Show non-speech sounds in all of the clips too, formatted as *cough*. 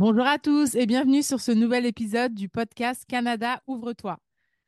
Bonjour à tous et bienvenue sur ce nouvel épisode du podcast Canada Ouvre-toi.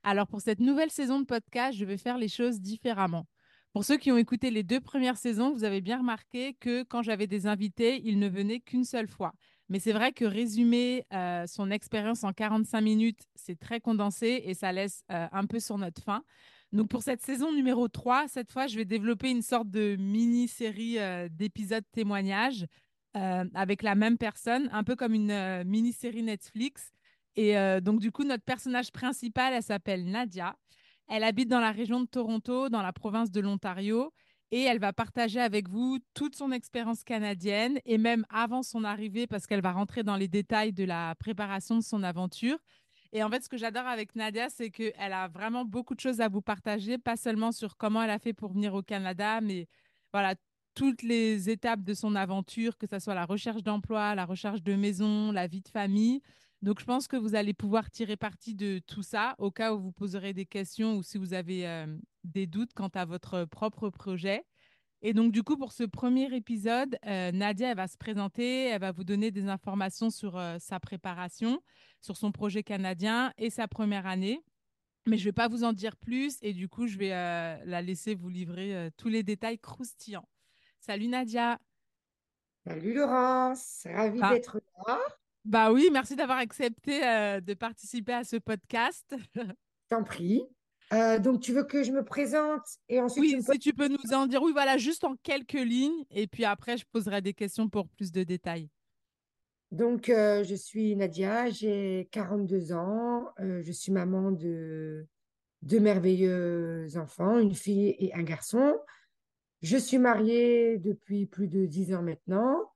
Alors pour cette nouvelle saison de podcast, je vais faire les choses différemment. Pour ceux qui ont écouté les deux premières saisons, vous avez bien remarqué que quand j'avais des invités, ils ne venaient qu'une seule fois. Mais c'est vrai que résumer euh, son expérience en 45 minutes, c'est très condensé et ça laisse euh, un peu sur notre fin. Donc pour cette saison numéro 3, cette fois, je vais développer une sorte de mini-série euh, d'épisodes témoignages avec la même personne, un peu comme une mini-série Netflix. Et donc du coup, notre personnage principal, elle s'appelle Nadia. Elle habite dans la région de Toronto, dans la province de l'Ontario et elle va partager avec vous toute son expérience canadienne et même avant son arrivée parce qu'elle va rentrer dans les détails de la préparation de son aventure. Et en fait, ce que j'adore avec Nadia, c'est qu'elle a vraiment beaucoup de choses à vous partager, pas seulement sur comment elle a fait pour venir au Canada, mais voilà, toutes les étapes de son aventure, que ce soit la recherche d'emploi, la recherche de maison, la vie de famille. Donc, je pense que vous allez pouvoir tirer parti de tout ça au cas où vous poserez des questions ou si vous avez euh, des doutes quant à votre propre projet. Et donc, du coup, pour ce premier épisode, euh, Nadia, elle va se présenter, elle va vous donner des informations sur euh, sa préparation, sur son projet canadien et sa première année. Mais je ne vais pas vous en dire plus et du coup, je vais la laisser vous livrer tous les détails croustillants. Salut Nadia. Salut Laurence, ravie ah. d'être là. Bah oui, merci d'avoir accepté euh, de participer à ce podcast. *laughs* T'en prie. Euh, donc, tu veux que je me présente et ensuite. Oui, si tu peux nous en dire, oui, voilà, juste en quelques lignes. Et puis après, je poserai des questions pour plus de détails. Donc, euh, je suis Nadia, j'ai 42 ans. je suis maman de deux merveilleux enfants, une fille et un garçon. Je suis mariée depuis plus de 10 ans maintenant.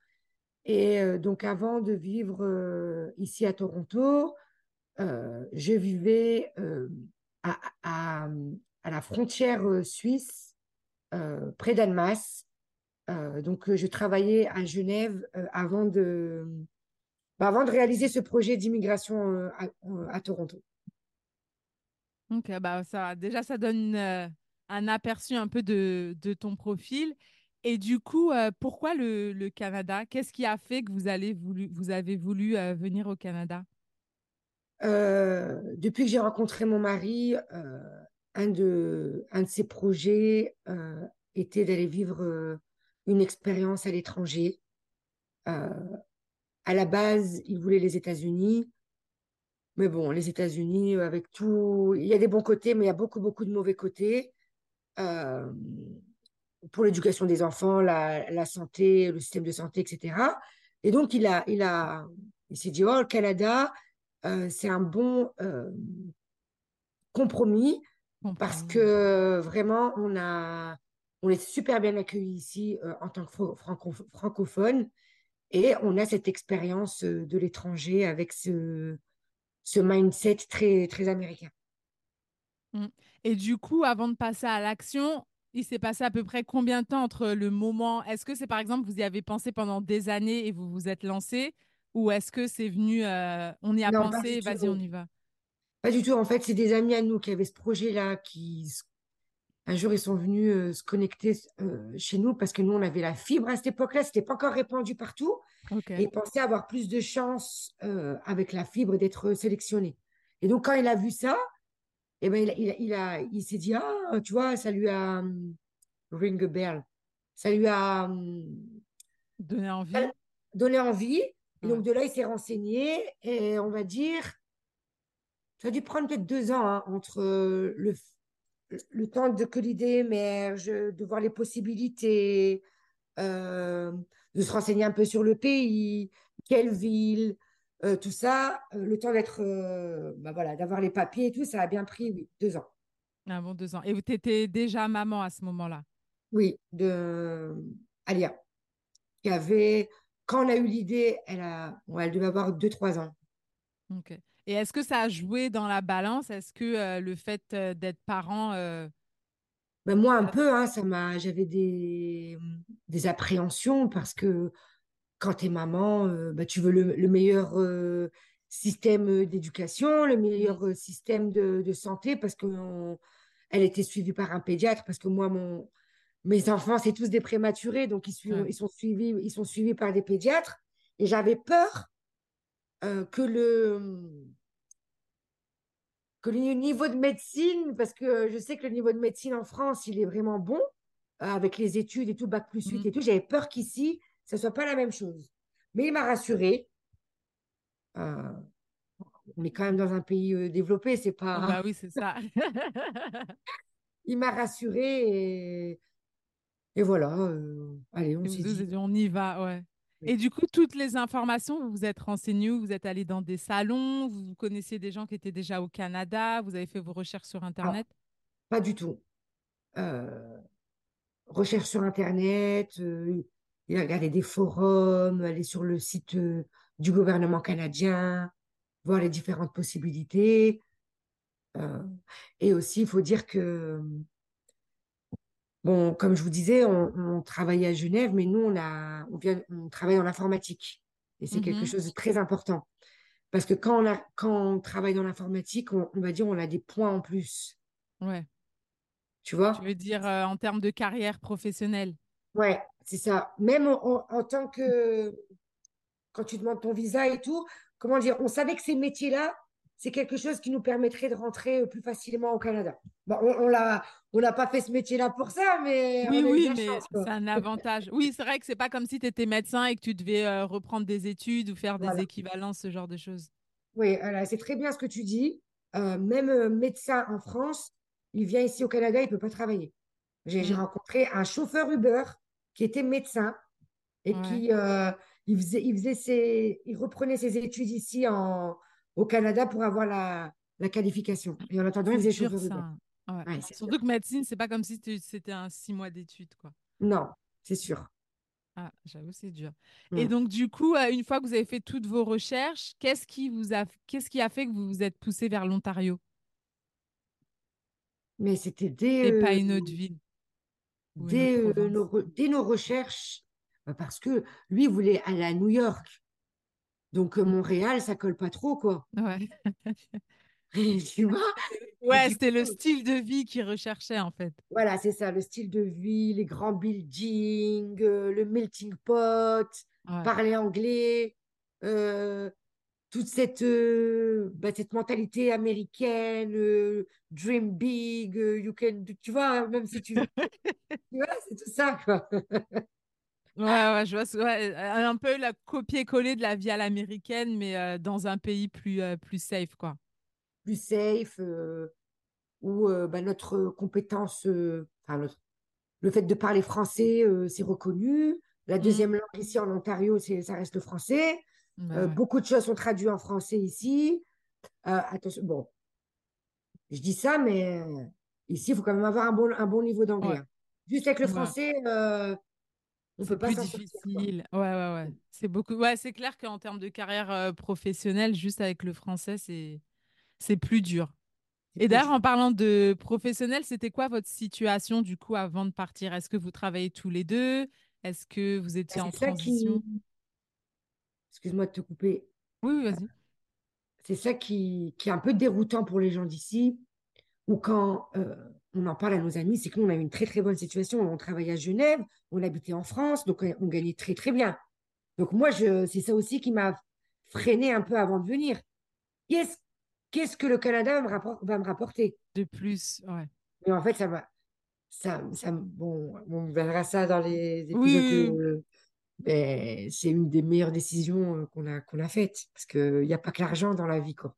Et euh, donc, avant de vivre euh, ici à Toronto, euh, je vivais à, la frontière suisse, près d'Annemasse. donc, je travaillais à Genève avant, de, bah, avant de réaliser ce projet d'immigration à, Toronto. Ok, bah ça, déjà, ça donne un aperçu un peu de, ton profil. Et du coup, euh, pourquoi le, Canada? Qu'est-ce qui a fait que vous, avez voulu euh, venir au Canada? Euh, Depuis que j'ai rencontré mon mari, un de ses projets était d'aller vivre une expérience à l'étranger. à la base, il voulait les États-Unis. Mais bon, les États-Unis, avec tout, il y a des bons côtés, mais il y a beaucoup, beaucoup de mauvais côtés pour l'éducation des enfants, la, santé, le système de santé, etc. Et donc, il, a, il, a, il s'est dit, oh, le Canada, euh, c'est un bon euh, compromis parce que vraiment, on, a, on est super bien accueillis ici euh, en tant que francophone et on a cette expérience de l'étranger avec ce, ce mindset très, très américain. Mmh. Et du coup, avant de passer à l'action, il s'est passé à peu près combien de temps entre le moment Est-ce que c'est par exemple, vous y avez pensé pendant des années et vous vous êtes lancé Ou est-ce que c'est venu, euh, on y a pensé, vas-y, on y va Pas du tout. En fait, c'est des amis à nous qui avaient ce projet-là, qui un jour ils sont venus euh, se connecter euh, chez nous parce que nous on avait la fibre à cette époque-là, c'était pas encore répandu partout. Et ils pensaient avoir plus de chance avec la fibre d'être sélectionnés. Et donc quand il a vu ça, et eh ben, il, il, a, il s'est dit, ah, tu vois, ça lui a um, ring a bell. Ça lui a um, donné envie. Donné envie. Et donc, de là, il s'est renseigné. Et on va dire, ça a dû prendre peut-être deux ans hein, entre le, le temps de que l'idée émerge, de voir les possibilités, euh, de se renseigner un peu sur le pays, quelle ville, euh, tout ça, euh, le temps d'être, euh, bah voilà, d'avoir les papiers et tout, ça a bien pris, oui, deux ans. Ah bon, deux ans. Et tu étais déjà maman à ce moment-là? Oui, de Alia, qui avait quand on a eu l'idée, elle a, ouais, elle devait avoir deux, trois ans. Ok. Et est-ce que ça a joué dans la balance? Est-ce que le fait d'être parent, Ben, moi, un peu, hein, ça m'a, j'avais des, des appréhensions parce que quand tu es maman, euh, bah, tu veux le, le meilleur euh, système euh, d'éducation, le meilleur euh, système de, de santé, parce que on- elle était suivie par un pédiatre, parce que moi, mon, mes enfants, c'est tous des prématurés, donc ils, suivent- ouais. ils sont suivis, ils sont suivis par des pédiatres. Et j'avais peur que le, que le niveau de médecine, parce que je sais que le niveau de médecine en France, il est vraiment bon, avec les études et tout, bac plus 8 Mm. et tout. J'avais peur qu'ici, ça soit pas la même chose. Mais il m'a rassurée. Euh, on est quand même dans un pays euh, développé, c'est pas. bah oui, c'est ça. *laughs* Il m'a rassurée et, et voilà. euh, allez, on s'est dit. on y va, ouais. oui. Et du coup, toutes les informations, vous vous êtes renseigné, vous êtes allé dans des salons, vous connaissiez des gens qui étaient déjà au Canada, vous avez fait vos recherches sur Alors, Internet? pas du tout. Euh, recherche sur Internet, euh, il a regardé des forums, aller sur le site euh, du gouvernement canadien, voir les différentes possibilités. Euh, et aussi, il faut dire que, bon, comme je vous disais, on, on travaillait à Genève, mais nous, on a, on vient, on travaille en informatique. Et c'est quelque Mhm. chose de très important. Parce que quand on a, quand on travaille dans l'informatique, on, on va dire, on a des points en plus. Ouais. Tu Tu vois? veux dire euh, en termes de carrière professionnelle? Ouais, c'est ça. Même en, en- en tant que, quand tu demandes ton visa et tout, comment dire, on savait que ces métiers-là, c'est quelque chose qui nous permettrait de rentrer euh, plus facilement au Canada. Bon, on, on l'a, on n'a pas fait ce métier-là pour ça, mais Oui, on a oui, mais c'est un avantage. Oui, c'est vrai que c'est pas comme si tu étais médecin et que tu devais euh, reprendre des études ou faire des Voilà. équivalences, ce genre de choses. Oui, voilà, c'est très bien ce que tu dis. Euh, même euh, médecin en France, il vient ici au Canada, il peut pas travailler. J'ai Mm. rencontré un chauffeur Uber qui était médecin et Ouais. qui euh, il faisait, il faisait ses, il reprenait ses études ici en, au Canada pour avoir la, la qualification. Et en attendant, il faisait dur, chauffeur Uber. ça. Ouais. Ouais, c'est dur. Surtout que médecine, c'est pas comme si c'était un six mois d'études, quoi. Non, c'est sûr. Ah, j'avoue, c'est dur. Et Mm. donc, du coup, euh, une fois que vous avez fait toutes vos recherches, qu'est-ce qui vous a, qu'est-ce qui a fait que vous vous êtes poussé vers l'Ontario? Mais c'était et pas euh, une autre ville dès, euh, nos, dès nos recherches, bah, parce que lui voulait aller à New York. Donc, euh. Montréal, ça colle pas trop, quoi. Ouais. *laughs* Tu vois? Ouais, c'était le style de vie qu'ils recherchaient, en fait. voilà, c'est ça, le style de vie, les grands buildings, euh, le melting pot, Ouais. parler anglais, euh, toute cette, euh, bah, cette mentalité américaine, euh, dream big, euh, you can do, tu vois, hein, même si tu, *laughs* tu vois, c'est tout ça, quoi. *laughs* Ouais, ouais, je vois, ouais, un peu la copier-coller de la vie à l'américaine, mais euh, dans un pays plus, euh, plus safe, quoi. Plus safe, euh, où bah, notre compétence, enfin, notre- le fait de parler français, c'est reconnu. La Mm. deuxième langue ici en Ontario, ça reste le français. Bah Euh, beaucoup de choses sont traduites en français ici. Euh, attention, bon, je dis ça, mais euh, ici, il faut quand même avoir un bon, un bon niveau d'anglais. Ouais, hein. Juste avec le français, euh, on peut pas plus sortir, difficile. Ouais, ouais, ouais. C'est beaucoup. Ouais, c'est clair qu'en termes de carrière professionnelle, juste avec le français, c'est c'est plus dur. Et d'ailleurs, en parlant de professionnel, c'était quoi votre situation du coup avant de partir? Est-ce que vous travaillez tous les deux? Est-ce que vous étiez en ça qui, transition? Excuse-moi de te couper, Oui, vas-y. c'est ça qui, qui est un peu déroutant pour les gens d'ici, ou quand euh, on en parle à nos amis, c'est que nous, on a eu une très très bonne situation. On travaillait à Genève, on habitait en France, donc on, on gagnait très très bien. Donc moi, c'est ça aussi qui m'a freiné un peu avant de venir. Qu'est-ce, que le Canada va me, rappor- va me rapporter? De plus, ouais. Mais en fait, ça va, ça, ça, bon, on verra ça dans les épisodes. oui, oui. euh, mais c'est une des meilleures décisions qu'on a, qu'on a faites. Parce qu'il n'y a pas que l'argent dans la vie, quoi.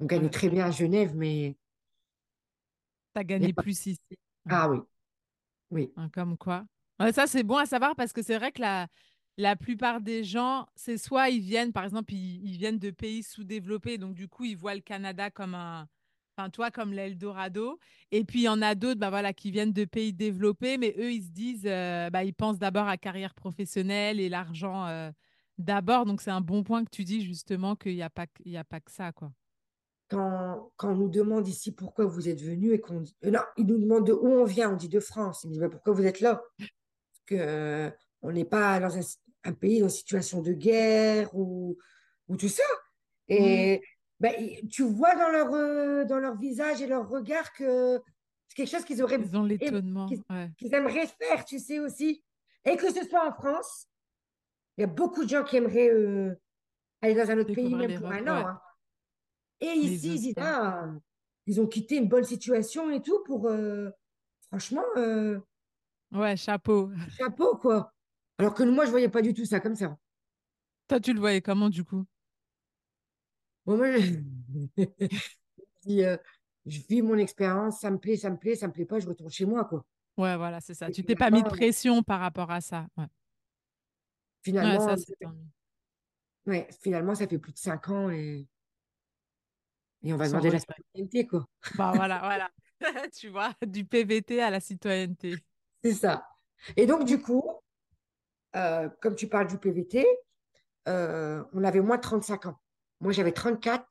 On gagnait très bien à Genève, mais T'as il n'y a gagné pas. plus ici. Ah oui, oui, Hein, comme quoi. Ouais, ça, c'est bon à savoir parce que c'est vrai que la, la plupart des gens, c'est soit ils viennent, par exemple, ils, ils viennent de pays sous-développés, donc du coup, ils voient le Canada comme un, enfin, toi, comme l'Eldorado. Et puis, il y en a d'autres, bah, voilà, qui viennent de pays développés, mais eux, ils se disent, euh, bah, ils pensent d'abord à carrière professionnelle et l'argent, euh, d'abord. Donc, c'est un bon point que tu dis justement qu'il n'y a, pas que- il y a pas que ça, quoi. Quand, quand on nous demande ici pourquoi vous êtes venu et qu'on euh, non, ils nous demandent de où on vient, on dit de France. Ils nous disent bah, pourquoi vous êtes là? Parce que, euh, on n'est pas dans un, un pays en situation de guerre ou, ou tout ça. Et ben, tu vois dans leur, euh, dans leur visage et leur regard que c'est quelque chose qu'ils auraient Ils ont l'étonnement. qu'ils Ouais. aimeraient faire, tu sais aussi. Et que ce soit en France, il y a beaucoup de gens qui aimeraient euh, aller dans un autre pays, même pour un an. Ouais. hein. Et ici, ils disent, ah, ils ont quitté une bonne situation et tout pour, euh, franchement, Ouais, chapeau. chapeau, quoi. Alors que moi, je voyais pas du tout ça comme ça. Toi, tu le voyais comment, du coup? Moi, moi, je *laughs* euh, je vis mon expérience, ça me plaît, ça me plaît, ça me plaît pas, je retourne chez moi, quoi. Ouais, voilà, c'est ça. Et Tu t'es pas mis de finalement, pression par rapport à ça. Ouais, ouais finalement, ça, fait- ouais, finalement, ça fait plus de cinq ans et, et on va demander la citoyenneté, quoi. Bah voilà, voilà. *laughs* Tu vois, du PVT à la citoyenneté. *laughs* C'est ça. Et donc, du coup, euh, comme tu parles du PVT, euh, on avait moins de 35 ans. Moi, j'avais 34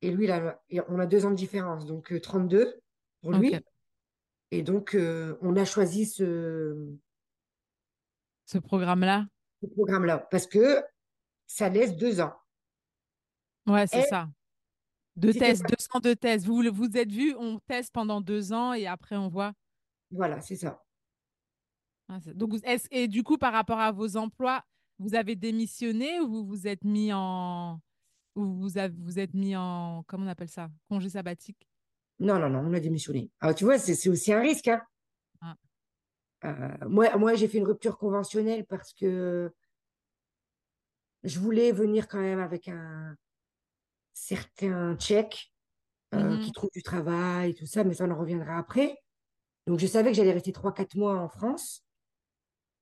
et lui, on a deux ans de différence, donc euh, 32 pour Ok. lui. Et donc, euh, on a choisi ce, Ce programme-là? ce programme-là parce que ça laisse deux ans. Ouais, c'est ça. Deux tests, pas... 200 de tests. Vous vous êtes vu, on teste pendant deux ans et après on voit. Voilà, c'est ça. Ah, donc, et du coup, par rapport à vos emplois, vous avez démissionné ou vous vous êtes mis en, ou vous avez, vous êtes mis en, comment on appelle ça? Congé sabbatique? Non, non, non, on a démissionné. Alors, tu vois, c'est aussi un risque, hein. Ah, Euh, moi, moi j'ai fait une rupture conventionnelle parce que je voulais venir quand même avec un certain check euh, qui mhm, trouve du travail, tout ça, mais ça, on en reviendra après. Donc, je savais que j'allais rester trois quatre mois en France.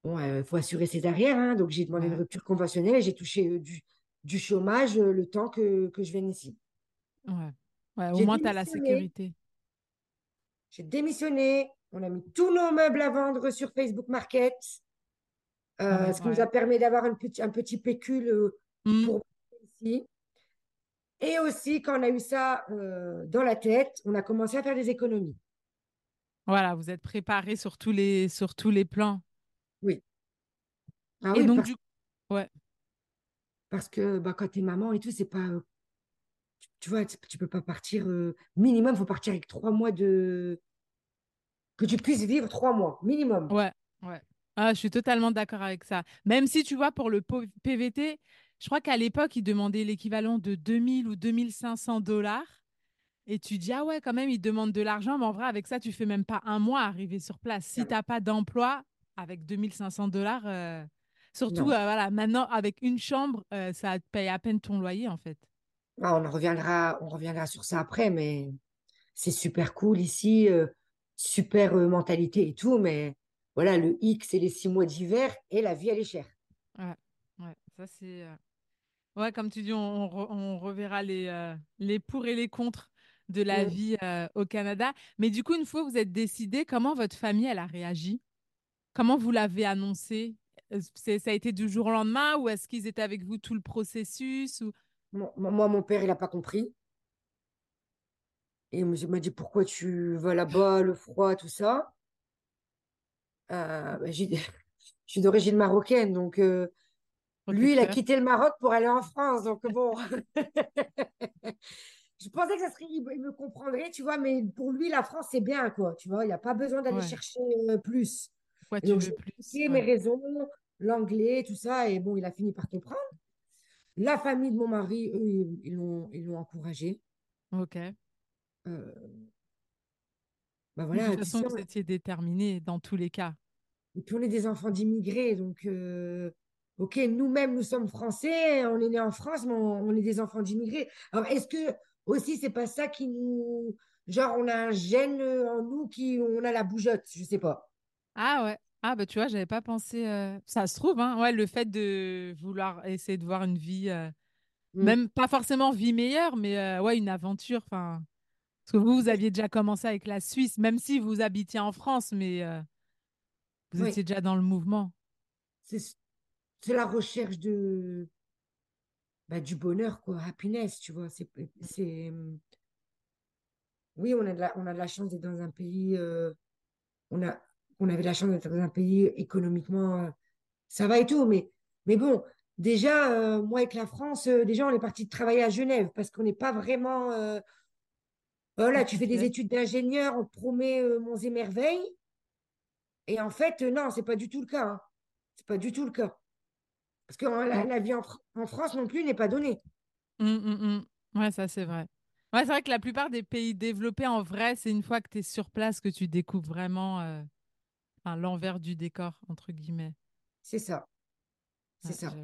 Bon, il faut assurer ses arrières, hein, donc j'ai demandé une rupture conventionnelle et j'ai touché euh, du, du chômage euh, le temps que, que je vienne ici. ouais. Ouais, au moins, tu as la sécurité. j'ai démissionné, on a mis tous nos meubles à vendre sur Facebook Market, euh, Ouais, ce qui nous a permis d'avoir un petit, un petit pécule euh, Hmm, pour ici. Et aussi, quand on a eu ça euh, dans la tête, on a commencé à faire des économies. Voilà, vous êtes préparé sur tous les, sur tous les plans. Oui. Ah Et oui, donc, parce, du ouais, parce que bah, quand t'es maman et tout, c'est pas, euh, tu vois, tu, tu peux pas partir, euh, minimum, il faut partir avec trois mois de, que tu puisses vivre trois mois, minimum. ouais, ouais. Ah, je suis totalement d'accord avec ça. Même si, tu vois, pour le PVT, je crois qu'à l'époque, ils demandaient l'équivalent de 2000 ou 2500 dollars. Et tu dis, ah ouais, quand même, ils demandent de l'argent, mais en vrai, avec ça, tu fais même pas un mois à arriver sur place. Si tu n'as pas d'emploi, avec 2500 dollars, euh, surtout, euh, voilà, maintenant, avec une chambre, euh, ça te paye à peine ton loyer, en fait. Ah, on en reviendra, on reviendra sur ça après, mais c'est super cool ici, euh, super euh, mentalité et tout, mais voilà, le hic, c'est les six mois d'hiver et la vie, elle est chère. Ouais, ouais, ça c'est. euh, Ouais, comme tu dis, on, on re- on reverra les, les pour et les contre de la Mm. vie au Canada. Mais du coup, une fois que vous êtes décidé, comment votre famille, elle a réagi? Comment vous l'avez annoncé? Ça a été du jour au lendemain ou est-ce qu'ils étaient avec vous tout le processus ou... Moi, mon père, il n'a pas compris. Et il m'a dit, pourquoi tu vas là-bas, le froid, tout ça? Euh, j'ai- *laughs* je suis d'origine marocaine, donc euh, lui, il a quitté le Maroc pour aller en France. Donc bon, *laughs* je pensais que ça serait, il me comprendrait, tu vois, mais pour lui, la France, c'est bien, quoi. Tu vois, il n'y a pas besoin d'aller Ouais. chercher euh, plus. Pourquoi tu donc, veux j'ai plus? mes raisons, l'anglais, tout ça, et bon, il a fini par comprendre. La famille de mon mari, eux, ils l'ont encouragé. Ok. Euh, ben De toute voilà, façon, vous étiez déterminés dans tous les cas. Et puis on est des enfants d'immigrés, donc euh, ok, nous-mêmes nous sommes français, on est nés en France, mais on, on est des enfants d'immigrés. Alors est-ce que aussi c'est pas ça qui nous, genre on a un gène euh, en nous qui on a la bougeotte, je sais pas. Ah ouais. Ah bah tu vois, j'avais pas pensé. euh, Ça se trouve, hein. Ouais, le fait de vouloir essayer de voir une vie. euh, Mm. Même pas forcément vie meilleure, mais euh, ouais, une aventure. Enfin, parce que vous, vous aviez déjà commencé avec la Suisse, même si vous habitiez en France, mais euh, vous oui, étiez déjà dans le mouvement. c'est c'est la recherche de, bah, du bonheur, quoi, happiness, tu vois. C'est, c'est, oui, on a de la, on a de la chance d'être dans un pays, euh, on a, on avait la chance d'être dans un pays économiquement, euh, ça va et tout, mais, mais bon, déjà, euh, moi avec la France, déjà, on est parti travailler à Genève parce qu'on n'est pas vraiment, voilà, tu fais des études d'ingénieur, on te promet monts et merveilles, et en fait, non, c'est pas du tout le cas. Hein. C'est pas du tout le cas. Parce que la, vie en, France non plus n'est pas donnée. Mmh, mmh, mmh. Ouais, ça c'est vrai. Ouais, c'est vrai que la plupart des pays développés, en vrai, c'est une fois que tu es sur place que tu découvres vraiment euh, l'envers du décor, entre guillemets. C'est ça. C'est ça.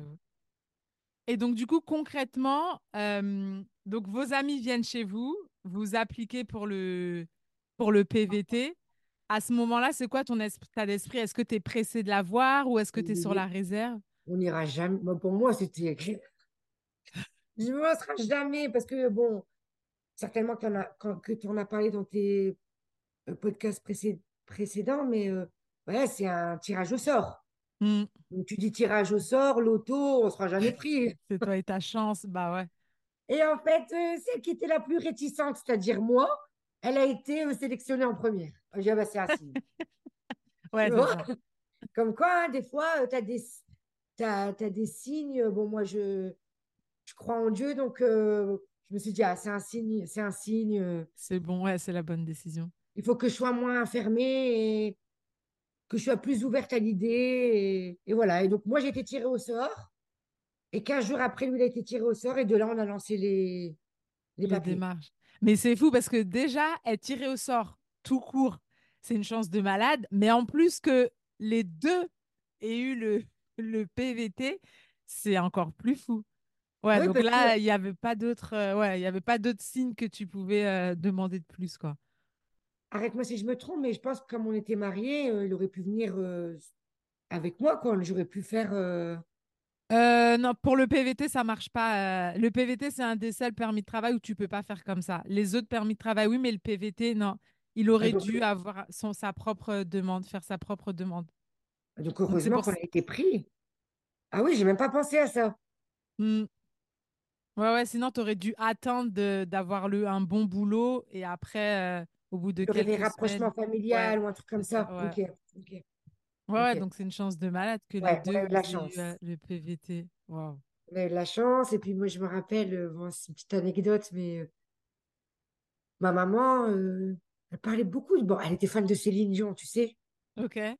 Et donc, du coup, concrètement, euh, donc vos amis viennent chez vous, vous appliquez pour le, pour le PVT. À ce moment-là, c'est quoi ton état d'esprit? Est-ce que tu es pressé de l'avoir ou est-ce que tu es sur la réserve? On n'ira jamais. pour moi, c'était. Je ne me jamais parce que, bon, certainement que tu en as parlé dans tes euh, podcasts précédents, mais euh, ouais, c'est un tirage au sort. Donc, tu dis tirage au sort, loto, on ne sera jamais pris. *laughs* c'est toi et ta chance, bah ouais. Et en fait, euh, celle qui était la plus réticente, c'est-à-dire moi, elle a été sélectionnée en première. J'ai ah, *laughs* bah, c'est assis. ouais, *laughs* Comme quoi, hein, des fois, tu as des, as, des signes. Bon, moi, je, je crois en Dieu, donc je me suis dit, ah, c'est un signe, c'est un signe. Euh, c'est bon, ouais, c'est la bonne décision. Il faut que je sois moins fermée et que je sois plus ouverte à l'idée. Et, voilà. Et donc, moi, j'ai été tirée au sort. Et 15 jours après, lui, il a été tiré au sort. Et de là, on a lancé les, les, démarches. Mais c'est fou parce que déjà, être tiré au sort tout court, c'est une chance de malade. Mais en plus que les deux aient eu le, le PVT, c'est encore plus fou. Ouais, donc là, il n'y avait pas d'autres euh, ouais, avait pas d'autres signes que tu pouvais euh, demander de plus, quoi. Arrête-moi si je me trompe, mais je pense que comme on était mariés, euh, il aurait pu venir avec moi, quoi. J'aurais pu faire. non, pour le PVT, ça marche pas. le PVT, c'est un des seuls permis de travail où tu peux pas faire comme ça. Les autres permis de travail, oui, mais le PVT, non. Il aurait dû avoir son, sa propre demande, faire sa propre demande. Donc heureusement qu'on a été pris. Ah oui, j'ai même pas pensé à ça. Mmh. Ouais, ouais, sinon, tu aurais dû attendre d'avoir un bon boulot et après, euh, au bout de quelques des rapprochements familiales ou un truc comme ça. ouais. Ouais, donc c'est une chance de malade que les deux aient la chance. le PVT. On a eu de la chance. Et puis moi, je me rappelle, euh, bon, c'est une petite anecdote, mais euh, ma maman, elle parlait beaucoup. Bon, elle était fan de Céline Dion, tu sais. Ok. Et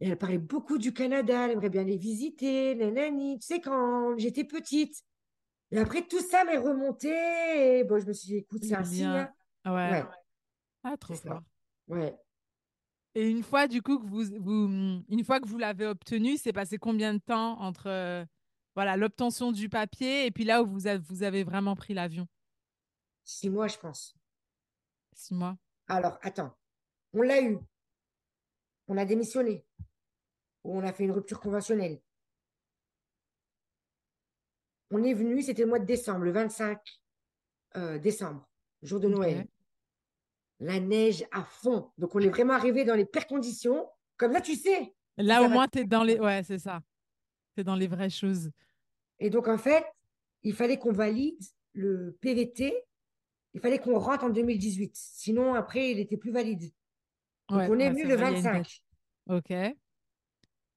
elle parlait beaucoup du Canada. Elle aimerait bien les visiter, nanani. Tu sais, quand j'étais petite. Et après, tout ça m'est remonté. Et bon, je me suis dit, écoute, c'est un signe. Hein. Ouais. Ah, trop fort. Ouais. Et une fois, du coup, que vous, vous une fois que vous l'avez obtenu, c'est passé combien de temps entre euh, voilà l'obtention du papier et puis là où vous avez, vous avez vraiment pris l'avion? Six mois, je pense. Six mois. Alors, attends. On l'a eu. On a démissionné. On a fait une rupture conventionnelle. On est venu, c'était le mois de décembre, le 25 euh, décembre, jour de Noël. La neige à fond. Donc, on est vraiment arrivé dans les pires conditions. Comme là, tu sais. Là, au moins, tu es dans les. Ouais, c'est ça. Tu es dans les vraies choses. Et donc, en fait, il fallait qu'on valide le PVT. Il fallait qu'on rentre en 2018. Sinon, après, il n'était plus valide. Donc, on est venu le 25. OK.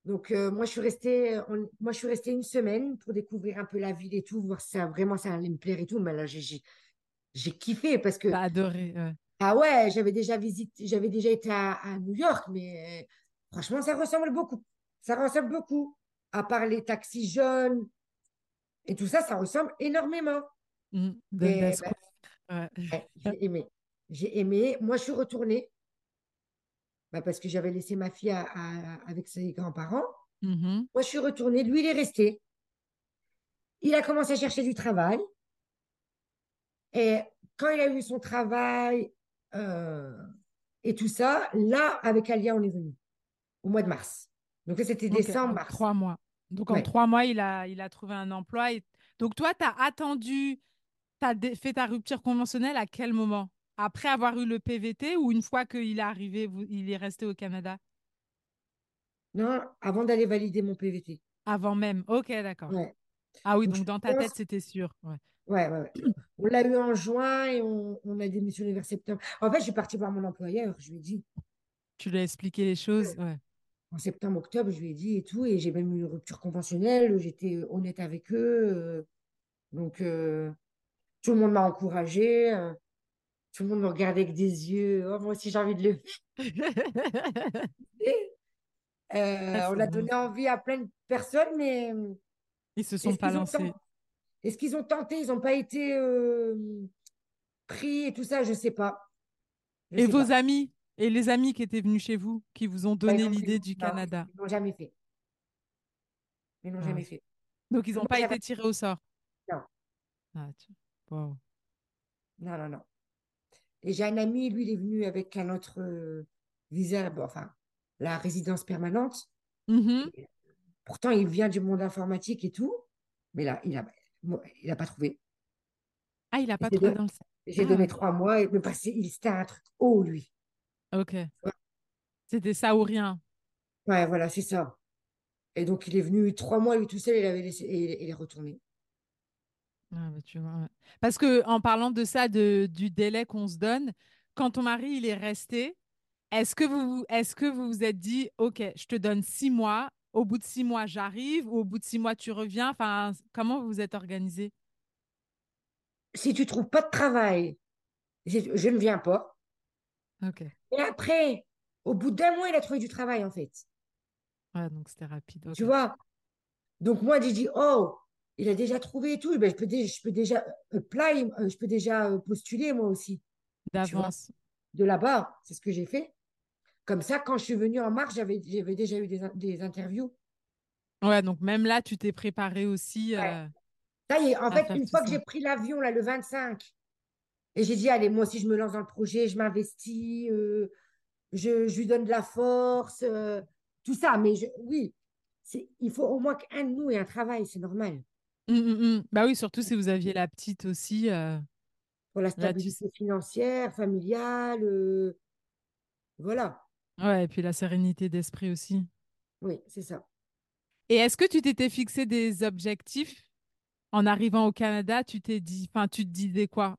Donc, euh, moi, je suis restée, moi, je suis restée une semaine pour découvrir un peu la ville et tout, voir si ça, vraiment ça allait me plaire et tout. Mais là, j'ai, j'ai kiffé parce que. T'as adoré. Ah ouais, j'avais déjà visité, j'avais déjà été à, New York, mais euh, franchement, ça ressemble beaucoup. Ça ressemble beaucoup. À part les taxis jaunes et tout ça, ça ressemble énormément. Mmh, bah, j'ai aimé. J'ai aimé. Moi, je suis retournée bah, parce que j'avais laissé ma fille avec ses grands-parents. Mmh Moi, je suis retournée. Lui, il est resté. Il a commencé à chercher du travail. Et quand il a eu son travail euh, et tout ça, là, avec Alia, on est venu au mois de mars. Donc, c'était décembre, mars. Trois mois. Donc, en trois mois, il a, il a trouvé un emploi. Donc, toi, tu as attendu, tu as fait ta rupture conventionnelle à quel moment? Après avoir eu le PVT ou une fois qu'il est arrivé, il est resté au Canada? Non, avant d'aller valider mon PVT. Avant même. Ok, d'accord. Ouais. Ah oui, Donc, dans ta tête, c'était sûr. Ouais. Ouais, ouais, ouais. On l'a eu en juin et on, on a démissionné vers septembre. En fait, je suis partie voir mon employeur. Je lui ai dit, Tu lui as expliqué les choses. Ouais. en septembre, octobre, je lui ai dit et tout. Et j'ai même eu une rupture conventionnelle. J'étais honnête avec eux. euh, donc, euh, tout le monde m'a encouragée. euh, tout le monde me regardait avec des yeux. Oh, moi aussi, j'ai envie de le *laughs* faire. Ah, Euh, on a donné envie à plein de personnes, mais euh, Ils se sont pas lancés. Est-ce qu'ils ont tenté, ils n'ont pas été euh, pris et tout ça, je sais pas. Je Et sais vos pas. amis? Et les amis qui étaient venus chez vous, qui vous ont Bah, donné l'idée du non, Canada? ils l'ont jamais fait. Ils l'ont Ah, jamais fait. Donc, ils n'ont pas été tirés au sort? Non, Ah, tu- wow. non, non, non. Et j'ai un ami, lui, il est venu avec un autre euh, visa, bon, enfin, la résidence permanente. Et pourtant, il vient du monde informatique et tout, mais là, il a, il a pas trouvé. Ah, il n'a pas trouvé dans le... j'ai Ah, donné ouais. trois mois et me passer, il c'était un truc haut, lui. ok. C'était ça ou rien. Ouais, voilà, c'est ça. Et donc, il est venu trois mois, lui tout seul, il avait laissé, et il il est retourné. Ah, bah, tu vois, ouais. Parce que en parlant de ça, de, du délai qu'on se donne, quand ton mari il est resté, est-ce que vous est-ce que vous vous êtes dit, OK, je te donne six mois, au bout de six mois j'arrive, ou au bout de six mois tu reviens, enfin, comment vous vous êtes organisé? Si tu trouves pas de travail, je, ne viens pas. OK. Et après, au bout d'un mois, il a trouvé du travail, en fait. Ouais, donc c'était rapide. Tu vois? Donc, moi, j'ai dit, oh, il a déjà trouvé et tout. Ben, je peux, dé- je peux déjà apply, euh, je peux déjà euh, postuler, moi aussi. D'avance. De là-bas, c'est ce que j'ai fait. Comme ça, quand je suis venue en mars, j'avais, déjà eu des, in- des interviews. Ouais, donc même là, tu t'es préparé aussi Ouais. euh, Ça y est, en fait, une fois que j'ai pris l'avion, là, le 25, et j'ai dit, allez, moi aussi, je me lance dans le projet, je m'investis, euh, je, je lui donne de la force, euh, tout ça. Mais je, oui, il faut au moins qu'un de nous ait un travail, c'est normal. Hum, hum, hum. Bah oui, surtout si vous aviez la petite aussi. Pour la stabilité financière, familiale, voilà. Ouais, et puis la sérénité d'esprit aussi. Oui, c'est ça. Et est-ce que tu t'étais fixé des objectifs? En arrivant au Canada? Tu t'es dit, enfin, tu te disais quoi?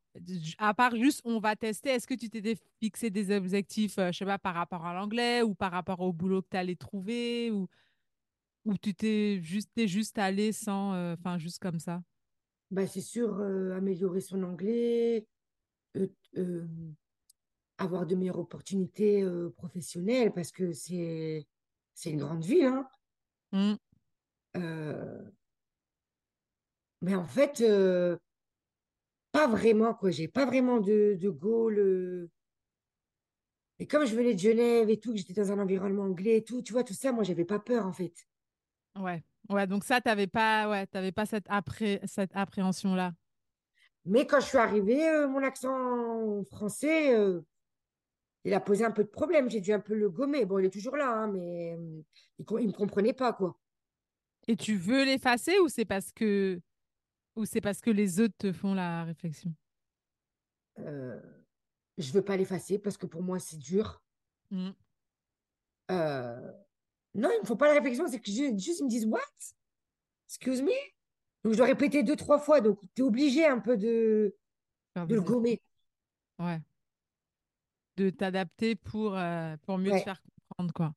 À part juste, on va tester, est-ce que tu t'étais fixé des objectifs, euh, je sais pas, par rapport à l'anglais ou par rapport au boulot que tu allais trouver ou, ou tu t'es juste, t'es juste allé sans, euh, enfin, juste comme ça? Bah, c'est sûr, euh, améliorer son anglais, euh, avoir de meilleures opportunités euh, professionnelles, parce que c'est, c'est une grande ville, hein. Euh, mais en fait, euh, pas vraiment, quoi. J'ai pas vraiment de, de goal. Et comme je venais de Genève et tout, que j'étais dans un environnement anglais et tout, tu vois, tout ça, moi, j'avais pas peur, en fait. Ouais. Ouais, donc ça, t'avais pas, ouais, t'avais pas cette, appré cette appréhension-là? Mais quand je suis arrivée, euh, mon accent français, euh, il a posé un peu de problème. J'ai dû un peu le gommer. Bon, il est toujours là, hein, mais euh, il, il me comprenait pas, quoi. Et tu veux l'effacer ou c'est parce que, ou c'est parce que les autres te font la réflexion? Euh, je veux pas l'effacer parce que pour moi, c'est dur. Hum. Euh, non, ils me font pas la réflexion, c'est que ju- juste ils me disent, What? Excuse me? Donc, je dois répéter deux, trois fois. Donc, tu es obligé un peu de, de le gommer. Ouais. De t'adapter pour, euh, pour mieux te faire comprendre, quoi.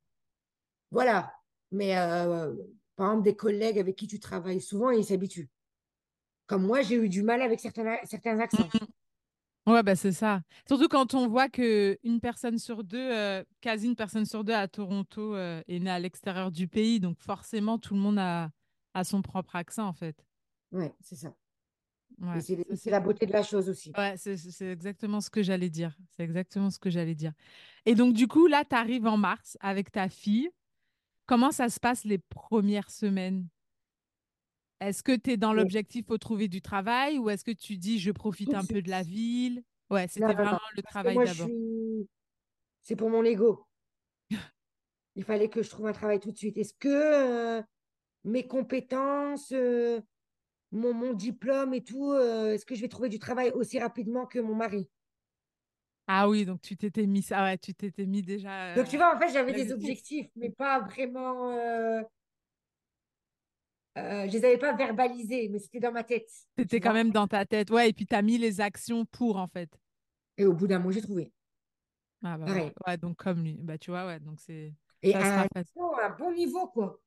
voilà. Mais euh, par exemple, des collègues avec qui tu travailles souvent, ils s'habituent. Comme moi, j'ai eu du mal avec certains, certains accents. Ouais, bah c'est ça. Surtout quand on voit que une personne sur deux, euh, quasi une personne sur deux à Toronto, est née à l'extérieur du pays. Donc forcément, tout le monde a, a son propre accent, en fait. Ouais, c'est ça. Ouais, c'est la beauté de la chose aussi. ouais, c'est exactement ce que j'allais dire. C'est exactement ce que j'allais dire. Et donc, du coup, là, tu arrives en mars avec ta fille. Comment ça se passe les premières semaines? Est-ce que tu es dans l'objectif faut trouver du travail ou est-ce que tu dis je profite un peu de la ville? Ouais, c'était vraiment non. le Parce travail d'abord. suis. C'est pour mon ego. *laughs* Il fallait que je trouve un travail tout de suite. Est-ce que euh, mes compétences, euh, mon, mon diplôme et tout, euh, est-ce que je vais trouver du travail aussi rapidement que mon mari? Ah oui, donc tu t'étais mis ça, ouais, tu t'étais mis Donc, tu déjà euh, vois, en fait, j'avais des objectifs, mais pas vraiment. euh, euh, je les avais pas verbalisés, mais c'était dans ma tête. C'était quand même dans ta tête. Ouais, et puis tu as mis les actions pour, en fait. Et au bout d'un mois, j'ai trouvé. Ah bah. Ouais, donc comme lui. Bah tu vois, ouais, donc c'est Et à un bon niveau, quoi.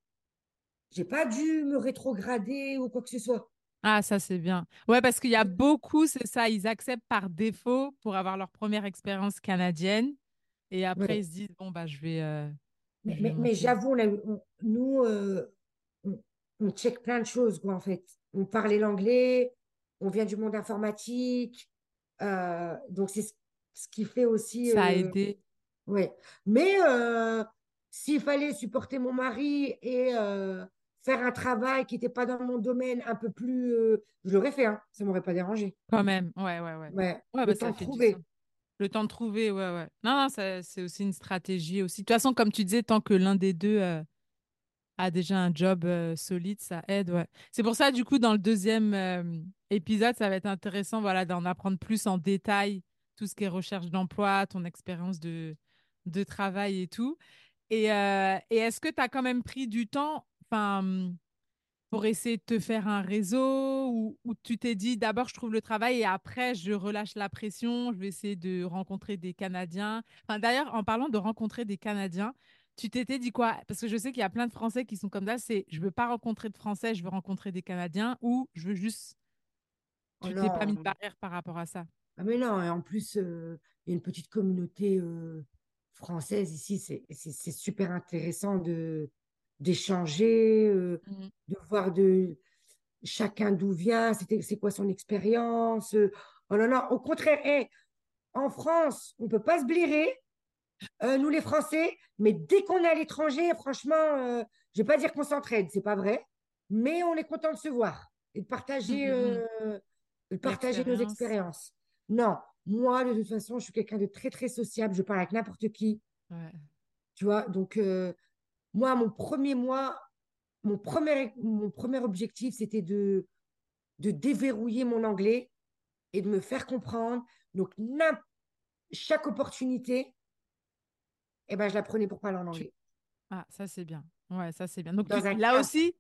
J'ai pas dû me rétrograder ou quoi que ce soit. Ah, ça c'est bien. Ouais, parce qu'il y a beaucoup, c'est ça, ils acceptent par défaut pour avoir leur première expérience canadienne. Et après, Ouais. ils se disent, bon, bah je vais, euh, Mais, mais, mais j'avoue, nous, euh, on, on check plein de choses, quoi, en fait. On parlait l'anglais, on vient du monde informatique. euh, donc, c'est ce, ce qui fait aussi. Ça a aidé ouais. Mais s'il fallait supporter mon mari et faire un travail qui n'était pas dans mon domaine un peu plus. euh, je l'aurais fait, hein, ça ne m'aurait pas dérangé. quand même. Ouais, ouais, ouais. Ouais. Ouais, bah Le temps de trouver. Le temps de trouver, ouais, ouais. Non, non, c'est aussi une stratégie aussi. De toute façon, comme tu disais, tant que l'un des deux euh, a déjà un job euh, solide, ça aide, ouais. C'est pour ça, du coup, dans le deuxième épisode, ça va être intéressant, voilà, d'en apprendre plus en détail, tout ce qui est recherche d'emploi, ton expérience de, de travail et tout. Et, euh, et est-ce que tu as quand même pris du temps, enfin, pour essayer de te faire un réseau ou, ou tu t'es dit d'abord je trouve le travail et après je relâche la pression, je vais essayer de rencontrer des Canadiens. Enfin, d'ailleurs, en parlant de rencontrer des Canadiens, tu t'étais dit quoi? Parce que je sais qu'il y a plein de Français qui sont comme ça, c'est je veux pas rencontrer de Français, je veux rencontrer des Canadiens ou je veux juste, Oh tu t'es pas mis de barrière par rapport à ça. Ah mais non, et en plus, euh, il y a une petite communauté euh, française ici. C'est super intéressant de d'échanger, euh, Mhm. de voir de chacun d'où vient, c'était, c'est quoi son expérience. euh. Oh non, non, au contraire, hey, en France, on peut pas se blairer, euh, nous les Français, mais dès qu'on est à l'étranger, franchement, je vais pas dire qu'on s'entraide, c'est pas vrai, mais on est content de se voir et de partager, mhm. euh, de partager nos expériences. Non, moi, de toute façon, je suis quelqu'un de très, très sociable, je parle avec n'importe qui, Ouais. tu vois, donc moi, mon premier mois, mon premier, mon premier objectif, c'était de, de déverrouiller mon anglais et de me faire comprendre. Donc, chaque opportunité, eh ben, je la prenais pour parler en anglais. Ah, ça c'est bien. Ouais, ça c'est bien. Donc tu là cas, aussi,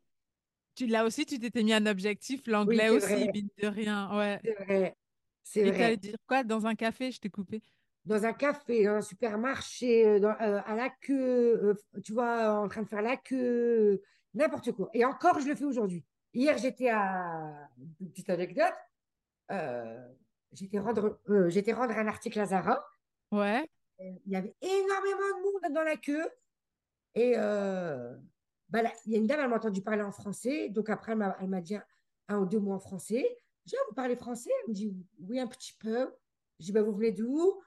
tu là aussi tu t'étais mis un objectif, l'anglais aussi, mine de rien. Ouais. c'est vrai, c'est Et tu allais vrai. dire quoi? Dans un café? Je t'ai coupé. Dans un café, dans un supermarché, euh, dans- euh, à la queue, euh, tu vois, en train de faire la queue, n'importe quoi. Et encore, je le fais aujourd'hui. Hier, j'étais à, une petite anecdote, euh, j'étais rendre, j'étais rendre un article à Zara. Ouais. Il y avait énormément de monde dans la queue. Et bah là, il y a une dame, elle m'a entendu parler en français. Donc après, elle m'a elle m'a dit un, un ou deux mots en français. J'ai dit, Ah, vous parlez français? Elle me dit, oui, un petit peu. Je dis, bah, vous venez d'où?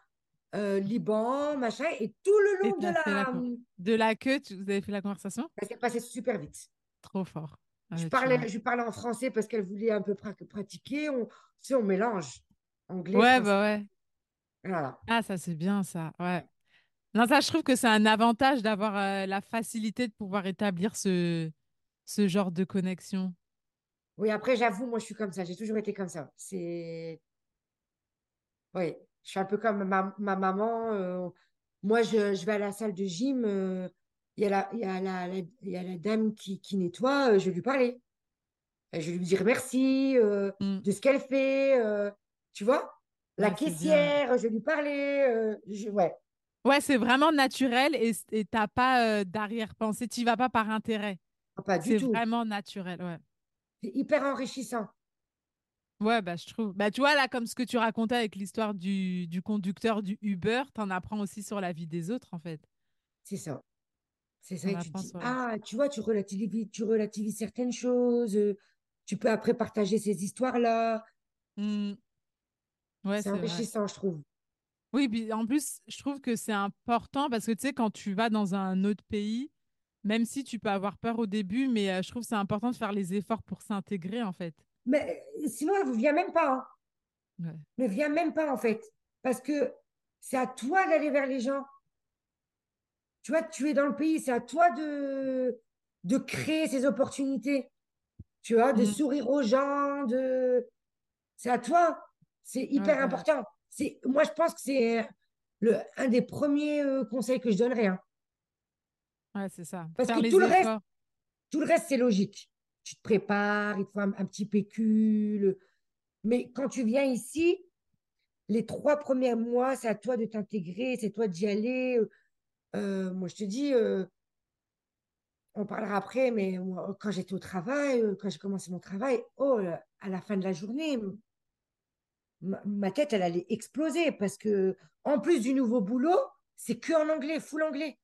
Euh, Liban, machin. Et tout le long de la de la queue, tu... vous avez fait la conversation? Ça s'est passé super vite. Trop fort. Ah Je parlais, je parlais en français parce qu'elle voulait un peu pra- pratiquer. On, tu sais, on mélange anglais, Ouais, français. bah ouais. Voilà. Ah, ça c'est bien ça. Ouais. Non, ça je trouve que c'est un avantage d'avoir euh, la facilité de pouvoir établir ce ce genre de connexion. Oui, après, j'avoue, moi, je suis comme ça. J'ai toujours été comme ça. C'est... Oui, je suis un peu comme ma, ma maman. euh, moi, je, je vais à la salle de gym. euh, Il y a la, il y a la, la- il y a la dame qui, qui nettoie. euh, je vais lui parler. Et je vais lui dire merci euh, Mm. de ce qu'elle fait. euh, tu vois? La Ouais, caissière, je vais lui parler. euh, je- ouais, Ouais, c'est vraiment naturel et et t'as pas euh, d'arrière-pensée. Tu vas pas par intérêt. Pas du C'est vraiment naturel. Ouais. C'est hyper enrichissant. Ouais, bah, je trouve. Bah, tu vois, là, comme ce que tu racontais avec l'histoire du, du conducteur du Uber, t'en apprends aussi sur la vie des autres, en fait. C'est ça. C'est ça. Et tu te dis, ah, tu vois, tu relativises, tu relativises certaines choses. euh, tu peux après partager ces histoires-là. Ouais, C'est vrai. enrichissant, je trouve. Oui, puis en plus, je trouve que c'est important parce que, tu sais, quand tu vas dans un autre pays, même si tu peux avoir peur au début, mais euh, je trouve que c'est important de faire les efforts pour s'intégrer, en fait. Mais euh, sinon, elle ne vient même pas. hein. Ouais. Ne vient même pas, en fait. Parce que c'est à toi d'aller vers les gens. Tu vois, tu es dans le pays, c'est à toi de, de créer ces opportunités. Tu vois, de Hmm, sourire aux gens, de... C'est à toi. C'est hyper ouais, important. C'est, moi, je pense que c'est le, un des premiers euh, conseils que je donnerais. hein. ouais, c'est ça. Parce que tout le reste, tout le reste, c'est logique. Tu te prépares, il faut un, petit pécule. Mais quand tu viens ici, les trois premiers mois, c'est à toi de t'intégrer, c'est toi d'y aller. Euh, moi, je te dis, euh, on parlera après, mais quand j'étais au travail, euh, quand j'ai commencé mon travail, oh, à la fin de la journée, ma, tête, elle allait exploser parce que, en plus du nouveau boulot, c'est que en anglais, full anglais,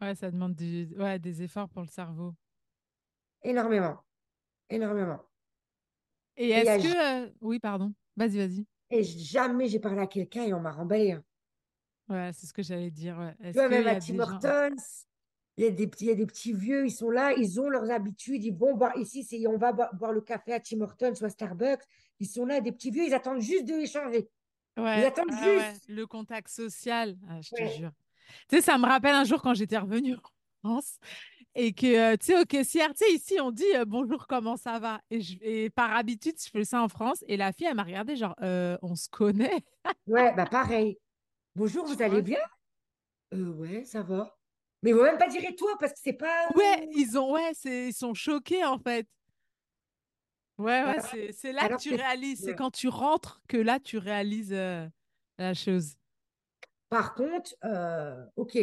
Ouais, ça demande ouais, des efforts pour le cerveau. Énormément, énormément. Et est-ce que... euh, Oui, pardon. Vas-y, vas-y. Et jamais j'ai parlé à quelqu'un et on m'a remballé. hein. Ouais, c'est ce que j'allais dire. ouais. Tu vois, même à Tim. Hortons, il y a des il y a des petits vieux, ils sont là, ils ont leurs habitudes, ils vont boire ici, c'est, on va boire, boire le café à Tim Hortons ou à Starbucks. Ils sont là, des petits vieux, ils attendent juste de échanger. Ils Ouais, attendent ouais, ouais. juste. Le contact social, ah, je te jure. Tu sais, ça me rappelle un jour quand j'étais revenue en France et que, tu sais, au caissière, tu sais, ici, on dit euh, bonjour, comment ça va? Et, je- et par habitude, je fais ça en France. Et la fille, elle m'a regardé, genre, Euh, on se connaît, ouais, bah pareil. Bonjour, vous allez bien? Euh, ouais, ça va. Mais ils vont même pas dire et toi? parce que c'est pas. Ouais, ils ont, ouais, c'est, ils sont choqués, en fait. Ouais, ouais, c'est, c'est là que tu que. réalises. C'est quand tu rentres que là, tu réalises la chose. Par contre, ok,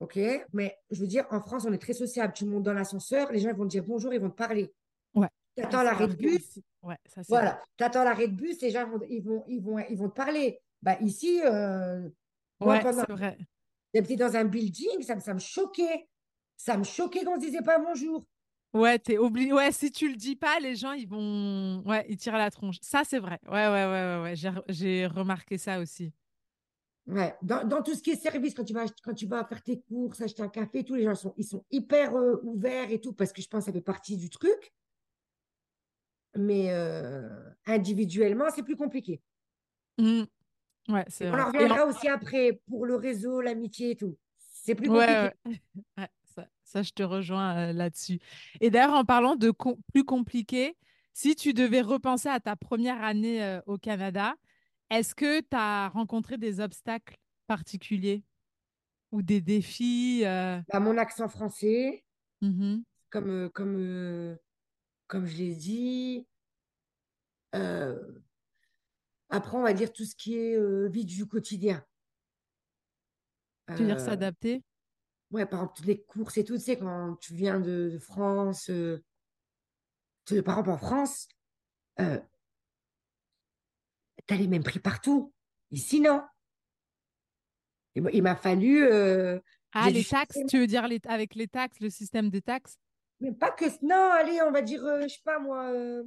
ok, mais je veux dire, en France, on est très sociable. Tu montes dans l'ascenseur, les gens ils vont te dire bonjour, ils vont te parler. Ouais. Tu Ah, attends ça, l'arrêt de bus, ouais, ça, c'est. Voilà, tu attends l'arrêt de bus, les gens vont, ils vont, ils vont, ils vont te parler. Bah, ici, euh, Ouais, pendant c'est vrai. j'étais dans un building, ça, me- ça me choquait. Ça me choquait qu'on ne se disait pas bonjour. Ouais, t'es obligé. Ouais, si tu le dis pas, les gens, ils vont. Ouais, ils tirent la tronche. Ça, c'est vrai. Ouais, ouais, ouais, ouais, ouais. J'ai, re- j'ai remarqué ça aussi. Ouais. Dans, dans tout ce qui est service, quand tu vas, quand tu vas faire tes courses, acheter un café, tous les gens sont, ils sont hyper euh, ouverts et tout, parce que je pense que ça fait partie du truc. Mais euh, individuellement, c'est plus compliqué. Mm. Ouais, c'est on en reviendra aussi après pour le réseau, l'amitié et tout. C'est plus compliqué. ouais. *laughs* Ouais, ça, ça, je te rejoins euh, là-dessus. Et d'ailleurs, en parlant de com- plus compliqué, si tu devais repenser à ta première année au Canada, est-ce que tu as rencontré des obstacles particuliers ou des défis euh, Bah, mon accent français, comme, euh, comme, euh, comme je l'ai dit. Euh, après, on va dire tout ce qui est vie du quotidien. Tu veux dire s'adapter? ouais, par exemple, les courses et tout, tu sais, quand tu viens de, de France, tu- par exemple, en France, tu as les mêmes prix partout. Ici, non. Il m'a il m'a fallu, euh, Ah, les taxes, tu veux dire les, avec les taxes, le système des taxes? mais pas que, non, allez, on va dire, euh, je sais pas moi, euh,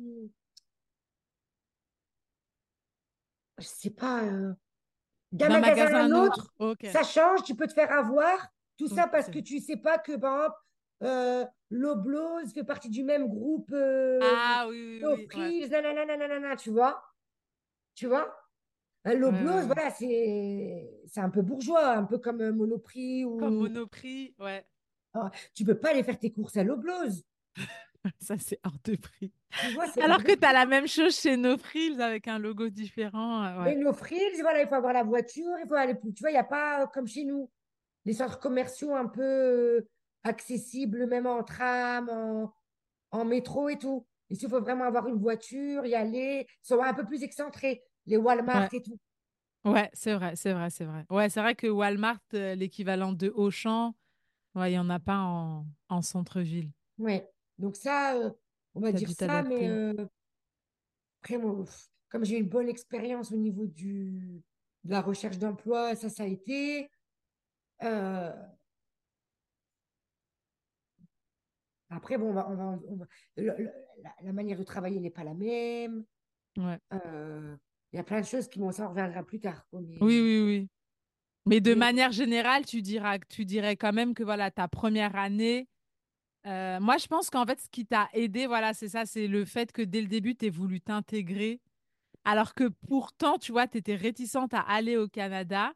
je sais pas, euh, d'un magasin à magasin à un autre, ça change, tu peux te faire avoir, tout ça parce que tu sais pas que, par exemple, euh, Loblaws fait partie du même groupe euh, Ah oui, oui, No oui. Ouais. Frills, nanana, nanana, tu vois, tu vois? Euh, Loblaws, ouais. voilà, c'est un peu bourgeois, un peu comme euh, Monoprix Comme ou... Monoprix, ouais. Ah, tu peux pas aller faire tes courses à Loblaws, *laughs* Ça, c'est hors de prix. vois, Alors que tu as la même chose chez No Frills avec un logo différent. euh, ouais. No Frills, voilà, il faut avoir la voiture, il faut aller plus, tu vois, il n'y a pas comme chez nous. les centres commerciaux un peu accessibles, même en tram, en, en métro et tout. Ici, il faut vraiment avoir une voiture, y aller, sont un peu plus excentrés, les Walmart Ouais, et tout. ouais, c'est vrai, c'est vrai, c'est vrai. Ouais, c'est vrai que Walmart, euh, l'équivalent de Auchan, ouais, il n'y en a pas en, en centre-ville. Ouais. Donc ça, euh, on va dire ça, mais euh, après, moi, comme j'ai eu une bonne expérience au niveau du, de la recherche d'emploi, ça, ça a été. Euh, après, bon, on va, on va, on va- le- le- la, la manière de travailler n'est pas la même. Ouais. Euh, Il y a plein de choses qui, bon, ça, reviendra plus tard. Oui, oui, oui. Mais de manière générale, tu diras, tu dirais quand même que voilà, ta première année, euh, moi je pense qu'en fait, ce qui t'a aidé, voilà, c'est ça, c'est le fait que dès le début, tu voulu t'intégrer, alors que pourtant, tu vois, tu étais réticente à aller au Canada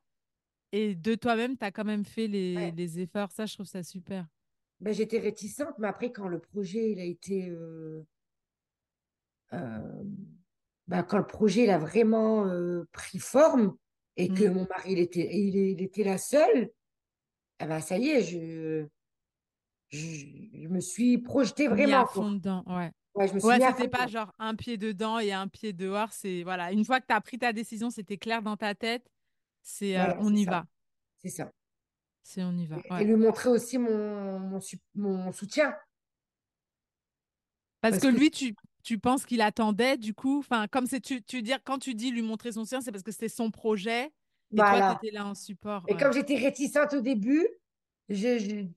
et de toi-même, tu as quand même fait les, ouais, les efforts. Ça, je trouve ça super. ben, j'étais réticente, mais après, quand le projet il a été. euh, euh, ben, quand le projet il a vraiment euh, pris forme et que Mm. mon mari il était, il, il était là seul, eh ben, ça y est, je, je, me suis projetée vraiment. à fond dedans, ouais. Ouais, je me suis Ouais, c'était pas genre un pied dedans et un pied dehors. C'est voilà, une fois que tu as pris ta décision, c'était clair dans ta tête. C'est euh, Voilà, on y ça. va. C'est ça. C'est on y va. Et, lui montrer aussi mon, mon, soutien. Parce Parce que que lui, tu, tu penses qu'il attendait, du coup, enfin, comme c'est tu, tu dire quand tu dis lui montrer son sien, c'est parce que c'était son projet et toi, tu voilà. étais là en support. Et Ouais. comme j'étais réticente au début, je, je-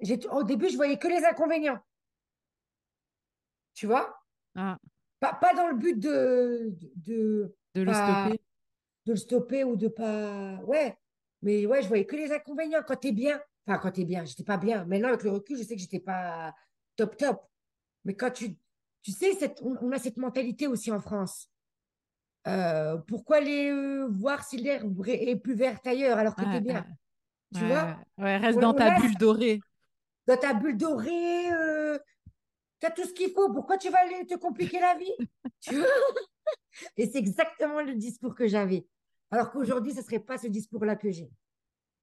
j'ai- au début, je voyais que les inconvénients. Tu vois? Ah, Pas, pas dans le but de, de, de de le stopper. de le stopper ou de pas. Ouais. Mais ouais, je voyais que les inconvénients quand t'es bien. Enfin, quand t'es bien, j'étais pas bien. Maintenant, avec le recul, je sais que j'étais pas top top. Mais quand tu. Tu sais, cette, on, on a cette mentalité aussi en France. Euh, pourquoi aller euh, voir si l'herbe est plus verte ailleurs alors que t'es Ouais, bien? ouais, Tu ouais, vois? ouais. Reste On, dans on ta bulle dorée. dans ta bulle dorée, euh, t'as tout ce qu'il faut. Pourquoi tu vas aller te compliquer la vie? *laughs* Tu vois? Et c'est exactement le discours que j'avais. Alors qu'aujourd'hui, ce serait pas ce discours-là que j'ai.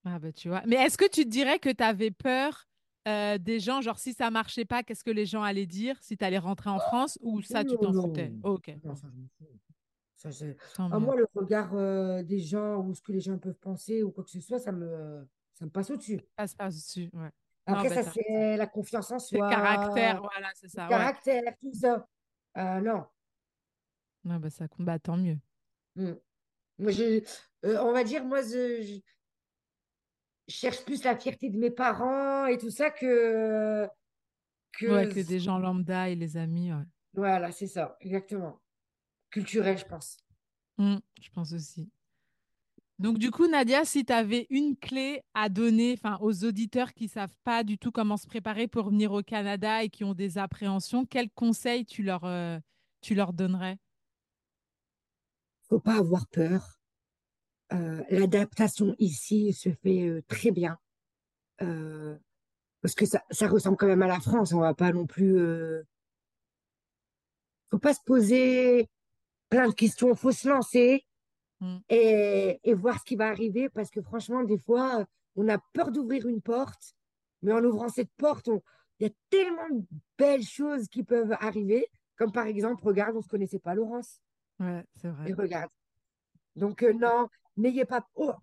Ah bah tu vois. Mais est-ce que tu te dirais que tu avais peur euh, des gens, genre si ça marchait pas, qu'est-ce que les gens allaient dire? Si tu allais rentrer en France ou ça, tu t'en foutais? Ok, non, ça, je fous. Ça, moi, le regard euh, des gens ou ce que les gens peuvent penser ou quoi que ce soit, ça me, ça me passe au-dessus. Passe pas dessus, ouais. Non, Après, bah ça, c'est la confiance en C'est le caractère, soi, voilà, c'est le ça, ouais. caractère, tout ça. Euh, non. Non, bah ça compte, bah tant mieux. Mm. Moi, je, euh, on va dire, moi, je, je cherche plus la fierté de mes parents et tout ça que, Ouais, que... que des gens lambda et les amis, ouais. Voilà, c'est ça, exactement. Culturel, je pense. Hmm, je pense aussi. Donc, du coup, Nadia, si tu avais une clé à donner aux auditeurs qui savent pas du tout comment se préparer pour venir au Canada et qui ont des appréhensions, quel conseil tu leur, euh, tu leur donnerais? Faut pas avoir peur. L'adaptation ici se fait euh, très bien. Euh, parce que ça, ça ressemble quand même à la France. On va pas non plus. Euh... Faut pas se poser plein de questions. Faut se lancer Hmm, et, et voir ce qui va arriver. Parce que franchement, des fois, on a peur d'ouvrir une porte, mais en ouvrant cette porte, il y a tellement de belles choses qui peuvent arriver. Comme par exemple, regarde, on se connaissait pas, Laurence. Ouais, c'est Et vrai. regarde. Donc euh, non, n'ayez pas. Oh,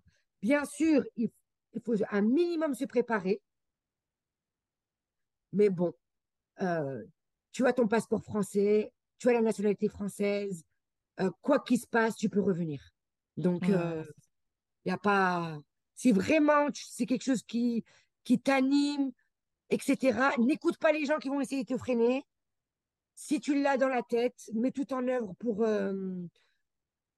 bien sûr, il, il faut un minimum se préparer. Mais bon. euh, tu as ton passeport français, tu as la nationalité française, euh, quoi qu'il se passe, tu peux revenir. Donc, il ça. n'y a pas. Si vraiment c'est quelque chose qui, qui t'anime, etc., n'écoute pas les gens qui vont essayer de te freiner. Si tu l'as dans la tête, mets tout en œuvre pour, euh,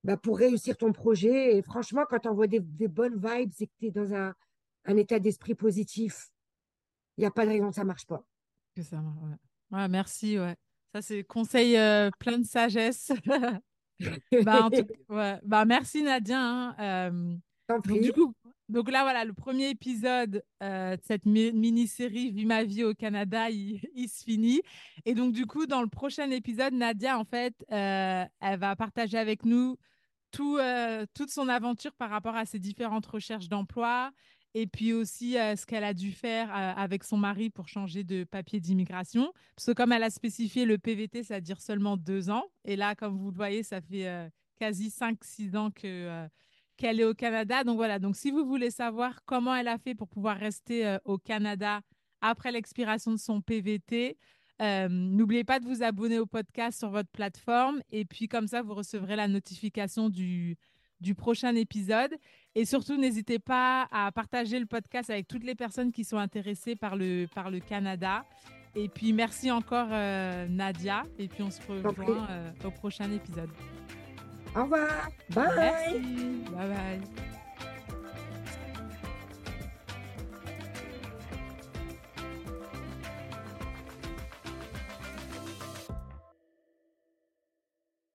bah, pour réussir ton projet. Et franchement, quand tu envoies des, des bonnes vibes, c'est que tu es dans un, un état d'esprit positif. Il n'y a pas de raison que ça ne marche pas. Que ça marche, ouais. Ouais, merci, ouais. Ça, c'est conseil euh, plein de sagesse. *laughs* Bah, en tout *laughs* ouais. Bah, merci Nadia. hein. Euh, donc du prie. coup, donc là voilà, le premier épisode euh, de cette mi- mini-série Vie ma vie au Canada, il, *laughs* il se finit. Et donc du coup, dans le prochain épisode, Nadia en fait, euh, elle va partager avec nous tout, euh, toute son aventure par rapport à ses différentes recherches d'emploi et puis aussi euh, ce qu'elle a dû faire euh, avec son mari pour changer de papier d'immigration. Parce que comme elle a spécifié le PVT, ça dure seulement deux ans. Et là, comme vous le voyez, ça fait quasi cinq, six ans que, qu'elle est au Canada. Donc voilà, donc si vous voulez savoir comment elle a fait pour pouvoir rester au Canada après l'expiration de son PVT, euh, n'oubliez pas de vous abonner au podcast sur votre plateforme et puis comme ça, vous recevrez la notification du, du prochain épisode. Et surtout, n'hésitez pas à partager le podcast avec toutes les personnes qui sont intéressées par le, par le Canada. Et puis, merci encore euh, Nadia. Et puis, on se rejoint euh, au prochain épisode. Au revoir. Bye. Merci. Bye bye.